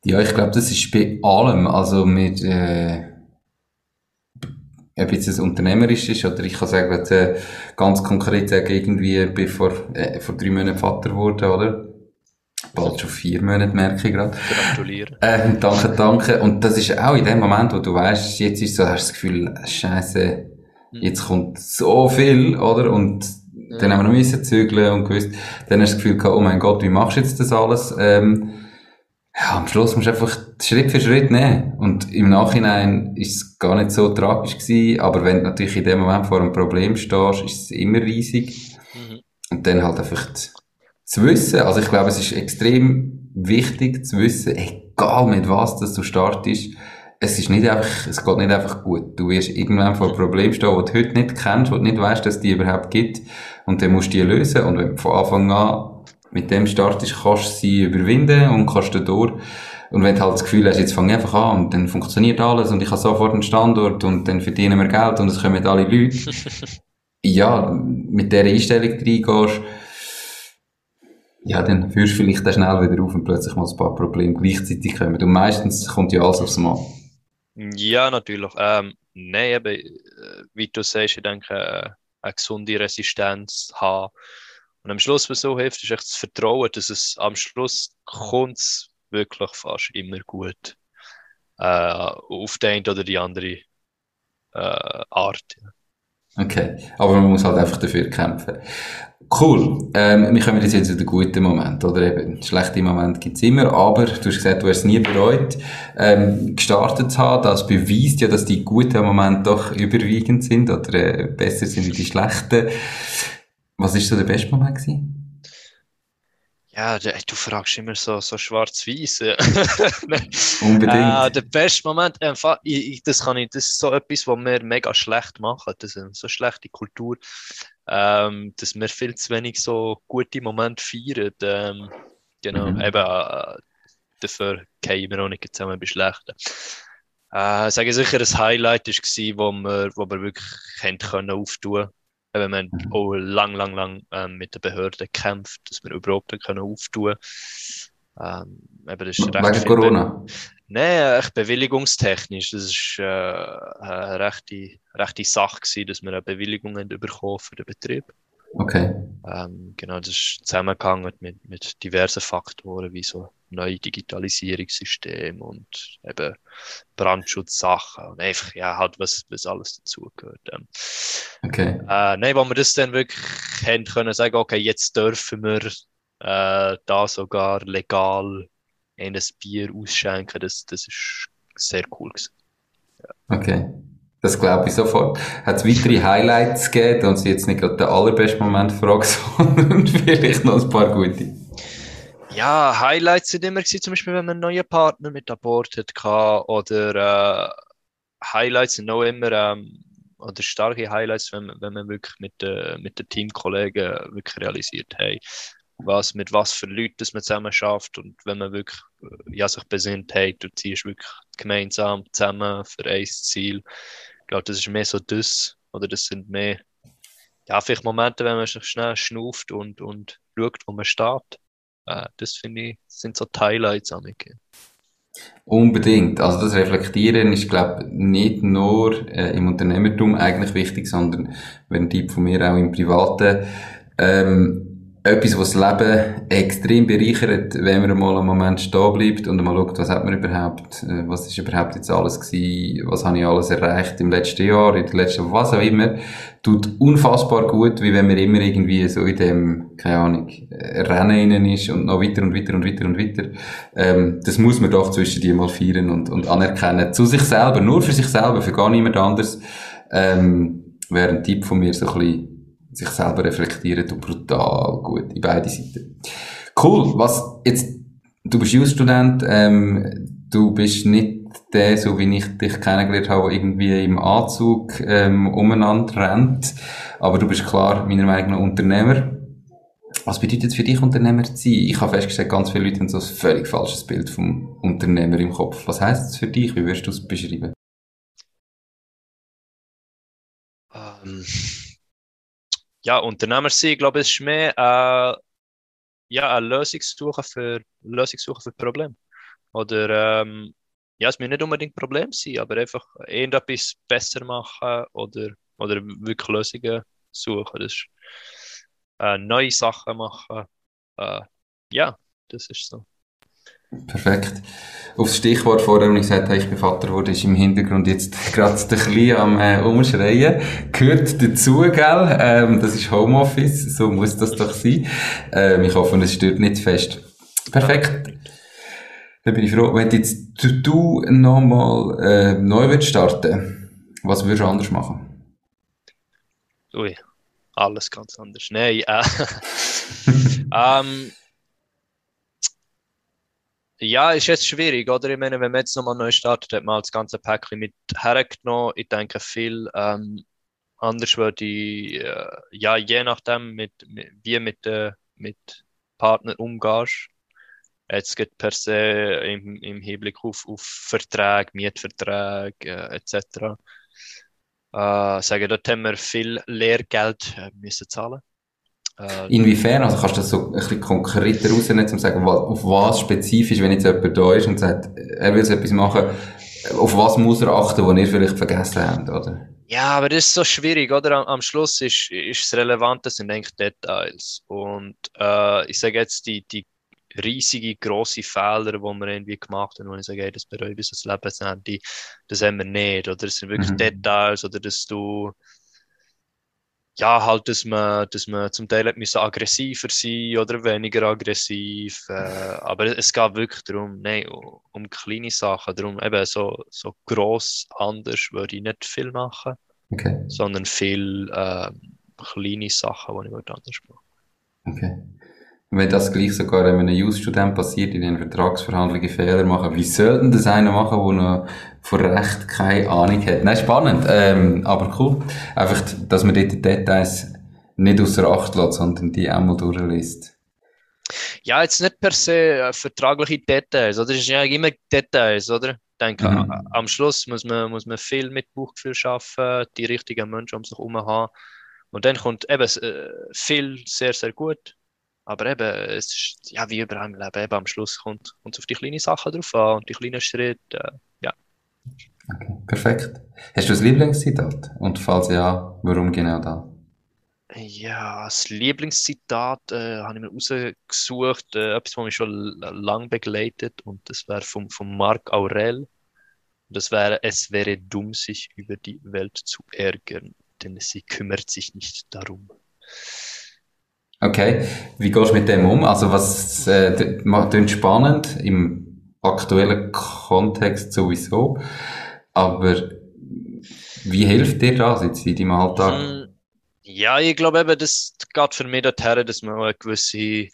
Ja, ich glaube, das ist bei allem, also mit, äh, ob jetzt es unternehmerisch ist oder ich kann sagen, äh, ganz konkret sagen, irgendwie bin vor, äh, vor drei Monaten Vater geworden, oder? Bald schon vier Monate, merke ich gerade. Gratuliere. Äh, danke, danke. Und das ist auch in dem Moment, wo du weißt, jetzt ist so, hast du das Gefühl, Scheiße, hm. jetzt kommt so viel, oder? Und dann haben wir noch müssen zügeln und gewusst, dann hast du das Gefühl gehabt, oh mein Gott, wie machst du jetzt das alles? Ähm, ja, am Schluss musst du einfach Schritt für Schritt nehmen. Und im Nachhinein ist es gar nicht so tragisch gewesen, aber wenn du natürlich in dem Moment vor einem Problem stehst, ist es immer riesig. Mhm. Und dann halt einfach zu wissen, also ich glaube, es ist extrem wichtig zu wissen, egal mit was dass du startest, es ist nicht einfach, es geht nicht einfach gut. Du wirst irgendwann vor einem Problem stehen, das du heute nicht kennst, wo du nicht weißt, dass es die überhaupt gibt. Und dann musst du die lösen. Und wenn du von Anfang an mit dem startest, kannst du sie überwinden und kannst du durch. Und wenn du halt das Gefühl hast, jetzt fange ich einfach an und dann funktioniert alles und ich habe sofort einen Standort und dann verdienen wir Geld und es kommen alle Leute. ja, mit dieser Einstellung reingehst, ja, dann führst du vielleicht dann schnell wieder auf und plötzlich mal ein paar Probleme gleichzeitig kommen. Und meistens kommt ja alles aufs Mal. Ja, natürlich. Ähm, nein, eben, äh, wie du sagst, ich denke, äh, eine gesunde Resistenz haben. Und am Schluss, was so hilft, ist echt das Vertrauen, dass es am Schluss kommt wirklich fast immer gut äh, auf die eine oder die andere äh, Art. Ja. Okay, aber man muss halt einfach dafür kämpfen. Cool. Ähm, wir kommen jetzt zu den guten Momenten, oder eben, schlechte Momente gibt's immer, aber du hast gesagt, du hast es nie bereut, ähm, gestartet zu haben. Das beweist ja, dass die guten Momente doch überwiegend sind oder äh, besser sind wie die schlechten. Was ist so der beste Moment gewesen? Ja, du fragst immer so, so schwarz-weiß. Unbedingt. Äh, der beste Moment, einfach, ich, ich, das kann ich, das ist so etwas, was wir mega schlecht machen. Das ist so schlechte Kultur, ähm, dass wir viel zu wenig so gute Momente feiern. Ähm, genau, mhm. eben, äh, dafür gehen wir auch nicht zusammen bei schlechten. Äh, ich sage sicher, ein Highlight war, wo wir, wo wir wirklich können auftun wir haben mhm. auch lang, lang, lang ähm, mit den Behörden gekämpft, dass wir überhaupt können auftun ähm, eben, das ist Wegen Corona? Nein, echt bewilligungstechnisch. Das war äh, eine rechte, rechte Sache, gewesen, dass wir eine Bewilligung haben bekommen für den Betrieb. Okay. Ähm, genau, das ist zusammengehangen mit, mit diversen Faktoren, wie so neue Digitalisierungssysteme und eben Brandschutzsachen und einfach, ja, halt, was, was alles dazugehört. Ähm. Okay. Äh, nein, wo wir das dann wirklich haben können sagen, okay, jetzt dürfen wir äh, da sogar legal ein Bier ausschenken, das, das ist sehr cool gewesen. Ja. Okay. Das glaube ich sofort. Hat es weitere Highlights gegeben? Und jetzt nicht gerade den allerbesten Moment fragen, sondern vielleicht noch ein paar gute. Ja, Highlights sind immer gewesen, zum Beispiel, wenn man einen neuen Partner mit an Bord hatte, oder äh, Highlights sind auch immer, ähm, oder starke Highlights, wenn, wenn man wirklich mit, äh, mit den Teamkollegen wirklich realisiert, hey, was, mit was für Leuten dass man zusammen schafft und wenn man wirklich äh, ja, sich besinnt, hey, du ziehst wirklich gemeinsam zusammen für ein Ziel glaube, das ist mehr so das, oder das sind mehr, ja, vielleicht Momente, wenn man schnell schnuft und, und schaut, wo man steht. Äh, das finde ich, sind so die Highlights an. Unbedingt. Also das Reflektieren ist, glaube ich, nicht nur äh, im Unternehmertum eigentlich wichtig, sondern, wenn ein Tipp von mir auch im Privaten, ähm, etwas, was das Leben extrem bereichert, wenn man mal einen Moment stehen bleibt und mal schaut, was hat man überhaupt, äh, was ist überhaupt jetzt alles gewesen, was habe ich alles erreicht im letzten Jahr, in den letzten, was auch immer, tut unfassbar gut, wie wenn man immer irgendwie so in dem, keine Ahnung, Rennen innen ist und noch weiter und weiter und weiter und weiter. Ähm, das muss man doch zwischen die mal feiern und, und anerkennen. Zu sich selber, nur für sich selber, für gar niemand anders, ähm, wäre ein Tipp von mir so ein bisschen, sich selber reflektieren und brutal gut in beide Seiten. Cool. Was jetzt, du bist Jus-Student, ähm, du bist nicht der, so wie ich dich kennengelernt habe, irgendwie im Anzug ähm, umeinander rennt, aber du bist klar meiner Meinung nach Unternehmer. Was bedeutet es für dich, Unternehmer zu sein? Ich habe festgestellt, ganz viele Leute haben so ein völlig falsches Bild vom Unternehmer im Kopf. Was heißt es für dich? Wie würdest du es beschreiben? Um ja, Unternehmer sein, glaube ich, ist mehr äh, ja, eine Lösungssuche für, Lösungssuche für Probleme. Oder ähm, ja, es muss nicht unbedingt ein Problem sein, aber einfach irgendetwas besser machen oder, oder wirklich Lösungen suchen. Das ist, äh, neue Sachen machen. Äh, ja, das ist so. Perfekt. Aufs Stichwort vorher, wenn ich gesagt habe, ich bin Vater geworden, ist im Hintergrund jetzt gerade der Kleine am äh, Umschreien. Gehört dazu, gell? Ähm, das ist Homeoffice, so muss das doch sein. Ähm, ich hoffe, es stört nicht fest. Perfekt. Dann bin ich froh. Wenn jetzt du nochmal äh, neu willst starten, was würdest du anders machen? Ui, alles ganz anders. Nein, äh, ähm, ja, ist jetzt schwierig, oder? Ich meine, wenn man jetzt nochmal neu startet, hat man das ganze Päckchen mit hergenommen. Ich denke, viel ähm, anders würde ich, äh, ja, je nachdem, mit, mit, wie mit, äh, mit Partner umgehst. Jetzt geht per se im, im Hinblick auf, auf Verträge, Mietverträge äh, etc. Äh, sagen, dort haben wir viel Lehrgeld äh, müssen zahlen Äh, Inwiefern? Also kannst du das so ein bisschen konkreter rausnehmen, um zu sagen, auf was spezifisch, wenn jetzt jemand da ist und sagt, er will etwas machen, auf was muss er achten, was ihr vielleicht vergessen habt, oder? Ja, aber das ist so schwierig, oder? Am, am Schluss ist, ist das Relevante sind eigentlich Details. Und äh, ich sage jetzt, die, die riesige, grosse Fehler, die wir irgendwie gemacht haben, wo ich sage, hey, das bereue ich das Lebensende, das haben wir nicht. Oder es sind wirklich mhm. Details, oder dass du ja, halt, dass man, dass man zum Teil hat müssen aggressiver sein oder weniger aggressiv. Äh, aber es geht wirklich darum, nein, um kleine Sachen. Darum eben so, so gross anders würde ich nicht viel machen, okay. sondern viel äh, kleine Sachen, die ich anders machen Okay wenn das gleich sogar einem Jus-Student passiert, in den Vertragsverhandlungen Fehler machen, wie soll denn das einer machen, der noch von Recht keine Ahnung hat? Nein, spannend, ähm, aber cool. Einfach, dass man dort die Details nicht außer Acht lässt, sondern die einmal durchliest. Ja, jetzt nicht per se äh, vertragliche Details, oder? Es ist ja immer Details, oder? Ich denke, mhm. am Schluss muss man, muss man viel mit Bauchgefühl arbeiten, die richtigen Menschen um sich herum haben. Und dann kommt eben äh, viel sehr, sehr gut. Aber eben, es ist ja wie überall im Leben, eben am Schluss kommt es auf die kleinen Sachen drauf an und die kleinen Schritte, äh, ja. Okay, perfekt. Hast du ein Lieblingszitat? Und falls ja, warum genau da? Ja, das Lieblingszitat äh, habe ich mir rausgesucht, äh, etwas, was mich schon lange begleitet und das wäre von, von Marc Aurel. Das wäre, es wäre dumm, sich über die Welt zu ärgern, denn sie kümmert sich nicht darum. Okay, wie gehst du mit dem um? Also was äh, spannend im aktuellen Kontext sowieso, aber wie hilft dir das jetzt in deinem Alltag? Hm, ja, ich glaube eben, das geht für mich dorthin, dass man eine gewisse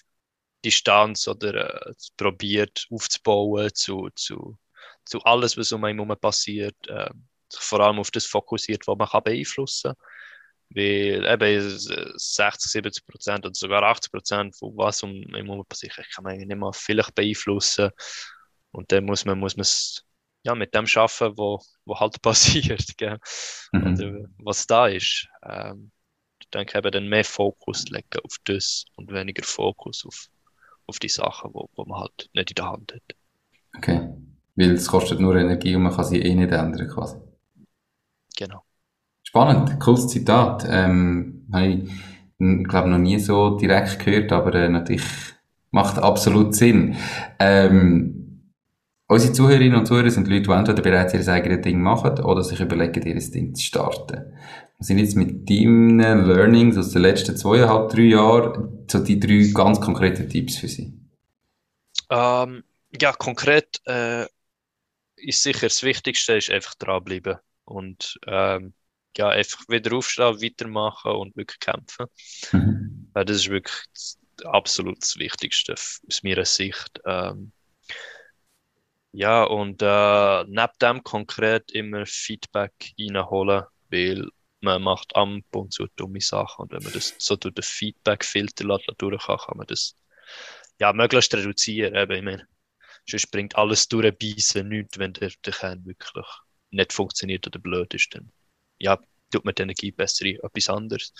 Distanz oder äh, probiert aufzubauen zu, zu, zu alles, was um einen herum passiert, äh, vor allem auf das fokussiert, was man kann beeinflussen kann weil eben 60, 70 Prozent oder sogar 80 Prozent von was um im passiert, kann man nicht mal vielleicht beeinflussen. Und dann muss man, muss man es ja, mit dem arbeiten, wo, wo halt passiert, gell? Mhm. Oder was da ist. Ähm, ich denke eben dann mehr Fokus legen auf das und weniger Fokus auf, auf die Sachen, wo, wo man halt nicht in der Hand hat. Okay. Weil es kostet nur Energie und man kann sie eh nicht ändern quasi. Genau. Spannend, cooles Zitat. Ähm, habe ich, glaube noch nie so direkt gehört, aber äh, natürlich macht absolut Sinn. Ähm, unsere Zuhörerinnen und Zuhörer sind Leute, die entweder bereits ihr eigenes Ding machen oder sich überlegen, ihr Ding zu starten. Wir sind jetzt mit deinen Learnings aus den letzten zweieinhalb, drei Jahren so die drei ganz konkreten Tipps für Sie. Ähm, ja, konkret äh, ist sicher das Wichtigste, ist einfach dranbleiben. Und ähm, ja, einfach wieder aufstehen, weitermachen und wirklich kämpfen. Mhm. Das ist wirklich absolut das Wichtigste aus meiner Sicht. Ähm, ja, und äh, neben dem konkret immer Feedback reinholen, weil man macht am und zu dumme Sachen und wenn man das so durch den Feedback-Filter durch kann, kann man das ja, möglichst reduzieren. Eben, ich meine, sonst bringt alles durchbeissen nichts, wenn der, der Kern wirklich nicht funktioniert oder blöd ist, dann ja, tut man die Energie besser in etwas anderes.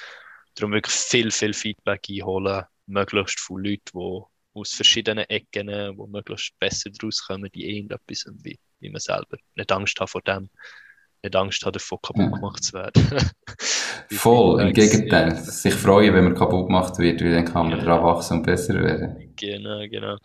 Darum wirklich viel, viel Feedback einholen, möglichst von Leuten, die aus verschiedenen Ecken, die möglichst besser daraus kommen, die irgendetwas wie, wie man selber. Nicht Angst haben vor dem, nicht Angst haben, davon kaputt gemacht zu werden. Voll, im Gegenteil. Sich freuen, wenn man kaputt gemacht wird, weil dann kann man ja. daran wachsen und besser werden. Genau, genau.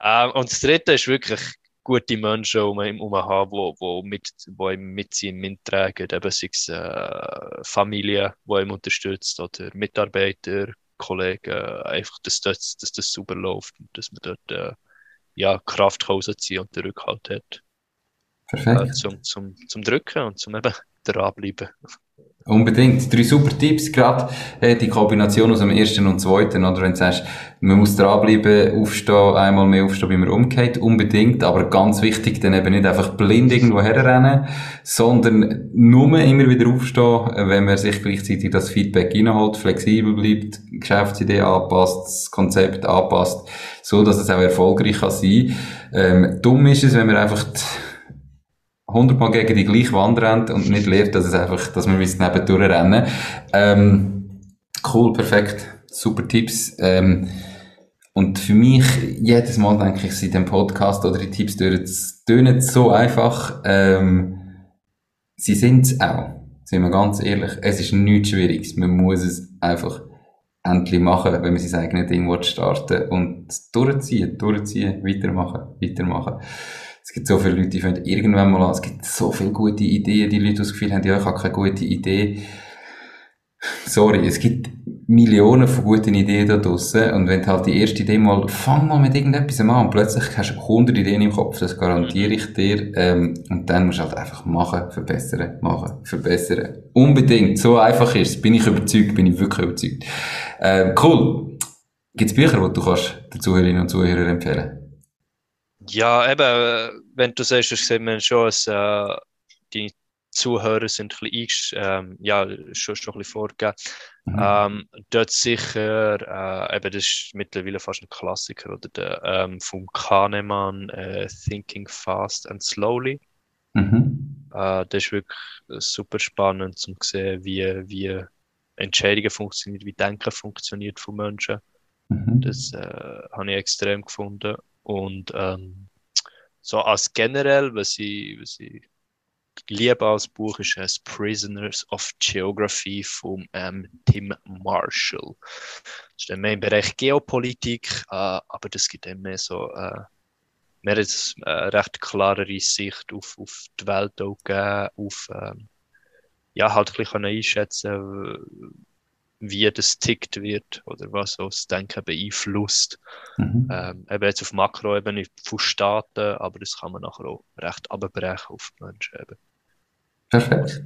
Ähm, und das Dritte ist wirklich gute Menschen um herum haben, wo, wo, mit, wo ihm mitziehen, mittragen, eben sei es äh, Familie, die ihm unterstützt oder Mitarbeiter, Kollegen, einfach, dass das, dass das super läuft und dass man dort äh, ja, Kraft rausziehen und den Rückhalt hat. Perfekt. Äh, zum, zum, zum Drücken und zum eben dranbleiben. Unbedingt. Drei super Tipps, gerade äh, die Kombination aus dem ersten und zweiten, oder wenn du sagst, man muss dranbleiben, aufstehen, einmal mehr aufstehen, wie man umgeht, unbedingt, aber ganz wichtig, dann eben nicht einfach blind irgendwo herrennen, sondern nur immer wieder aufstehen, wenn man sich gleichzeitig das Feedback reinholt, flexibel bleibt, Geschäftsidee anpasst, das Konzept anpasst, so dass es auch erfolgreich kann sein. Ähm, dumm ist es, wenn man einfach 100 Mal gegen die gleiche Wand rennt und nicht lernt, dass es einfach, dass man bis nebendurch rennen. Ähm, cool, perfekt. super Tipps. Ähm, und für mich, jedes Mal denke ich, in dem Podcast oder die Tipps tönen so einfach. Ähm, sie sind es auch. Sind wir ganz ehrlich. Es ist nichts Schwieriges. Man muss es einfach endlich machen, wenn man sein eigenes Ding starten und durchziehen, durchziehen, weitermachen, weitermachen. Es gibt so viele Leute, die finden irgendwann mal an, es gibt so viele gute Ideen, die Leute das Gefühl haben, ja, ich habe keine gute Idee. Sorry, es gibt Millionen von guten Ideen da draussen. Und wenn du halt die erste Idee mal, fang mal mit irgendetwas an. Und plötzlich hast du 100 Ideen im Kopf, das garantiere ich dir. Ähm, und dann musst du halt einfach machen, verbessern, machen, verbessern. Unbedingt, so einfach ist es, bin ich überzeugt, bin ich wirklich überzeugt. Ähm, cool. Gibt es Bücher, die du kannst den Zuhörerinnen und Zuhörern empfehlen Ja, eben, wenn du sagst, das sieht man schon, dass äh, die Zuhörer sind ein bisschen, ähm, ja, schon, schon ein bisschen vorgegeben. Mhm. Ähm, dort sicher, äh, eben, das ist mittlerweile fast ein Klassiker, oder der ähm, vom Kahnemann äh, Thinking Fast and Slowly. Mhm. Äh, das ist wirklich super spannend, um zu sehen, wie, wie Entscheidungen funktionieren, wie Denken funktioniert von Menschen. Mhm. Das äh, habe ich extrem gefunden. Und ähm, so als generell, was ich, was ich liebe als Buch ist es Prisoners of Geography von ähm, Tim Marshall. Das ist dann mehr im Bereich Geopolitik, äh, aber das gibt dann mehr so äh, mehr eine äh, recht klarere Sicht auf, auf die Welt auch gegeben, auf ähm, ja, halt ein bisschen einschätzen wie das tickt wird oder was auch das Denken beeinflusst. Mhm. Ähm, eben jetzt auf Makroebene von Staaten, aber das kann man nachher auch recht abbrechen auf Menschen eben. Perfekt.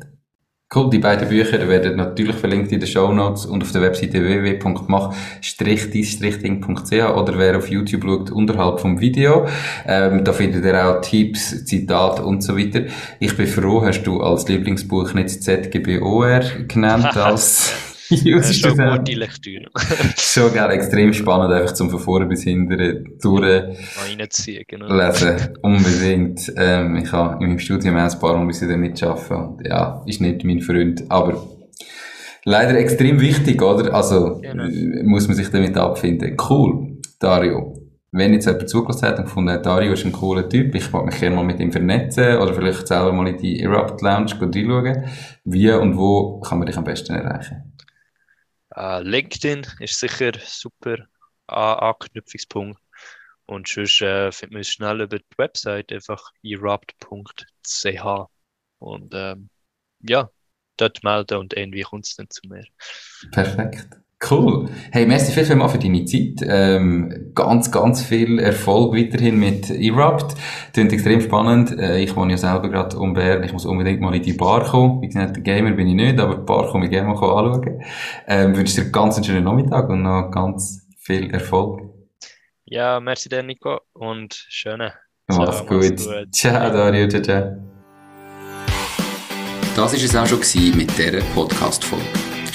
Cool, die beiden Bücher werden natürlich verlinkt in den Show Notes und auf der Webseite www.mach-ding.ch oder wer auf YouTube schaut, unterhalb vom Video. Ähm, da findet ihr auch Tipps, Zitate und so weiter. Ich bin froh, hast du als Lieblingsbuch nicht ZGBOR genannt als Usest schon eine gute Lektüre. schon geil, extrem spannend, einfach zum von vorne bis hinten durch reinziehen, genau. lesen. Unbedingt. Ähm, ich habe in meinem Studium auch ein paar Mal damit arbeiten und ja, ist nicht mein Freund, aber leider extrem wichtig, oder? Also, genau. muss man sich damit abfinden. Cool. Dario. Wenn jetzt jemand zugelassen hat und gefunden Dario ist ein cooler Typ, ich wollte mich gerne mal mit ihm vernetzen oder vielleicht selber mal in die Erupt Lounge reinschauen. Wie und wo kann man dich am besten erreichen? Uh, LinkedIn ist sicher super Anknüpfungspunkt. Und sonst äh, findet man schnell über die Website einfach erupt.ch. Und ähm, ja, dort melden und irgendwie kommt es dann zu mir. Perfekt. Cool. Hey, merci viel, viel mal für deine Zeit. Ähm, ganz, ganz viel Erfolg weiterhin mit Erupt. Klingt extrem spannend. Äh, ich wohne ja selber gerade um Bern. Ich muss unbedingt mal in die Bar kommen. Wie gesagt, der Gamer bin ich nicht, aber die Bar komme ich gerne mal anschauen. Ähm, wünsche dir ganz einen schönen Nachmittag und noch ganz viel Erfolg. Ja, merci dir, Nico, und schöne. Mach's gut. gut. Ciao, Dario. Ciao, ciao. Das war es auch schon mit dieser Podcast-Folge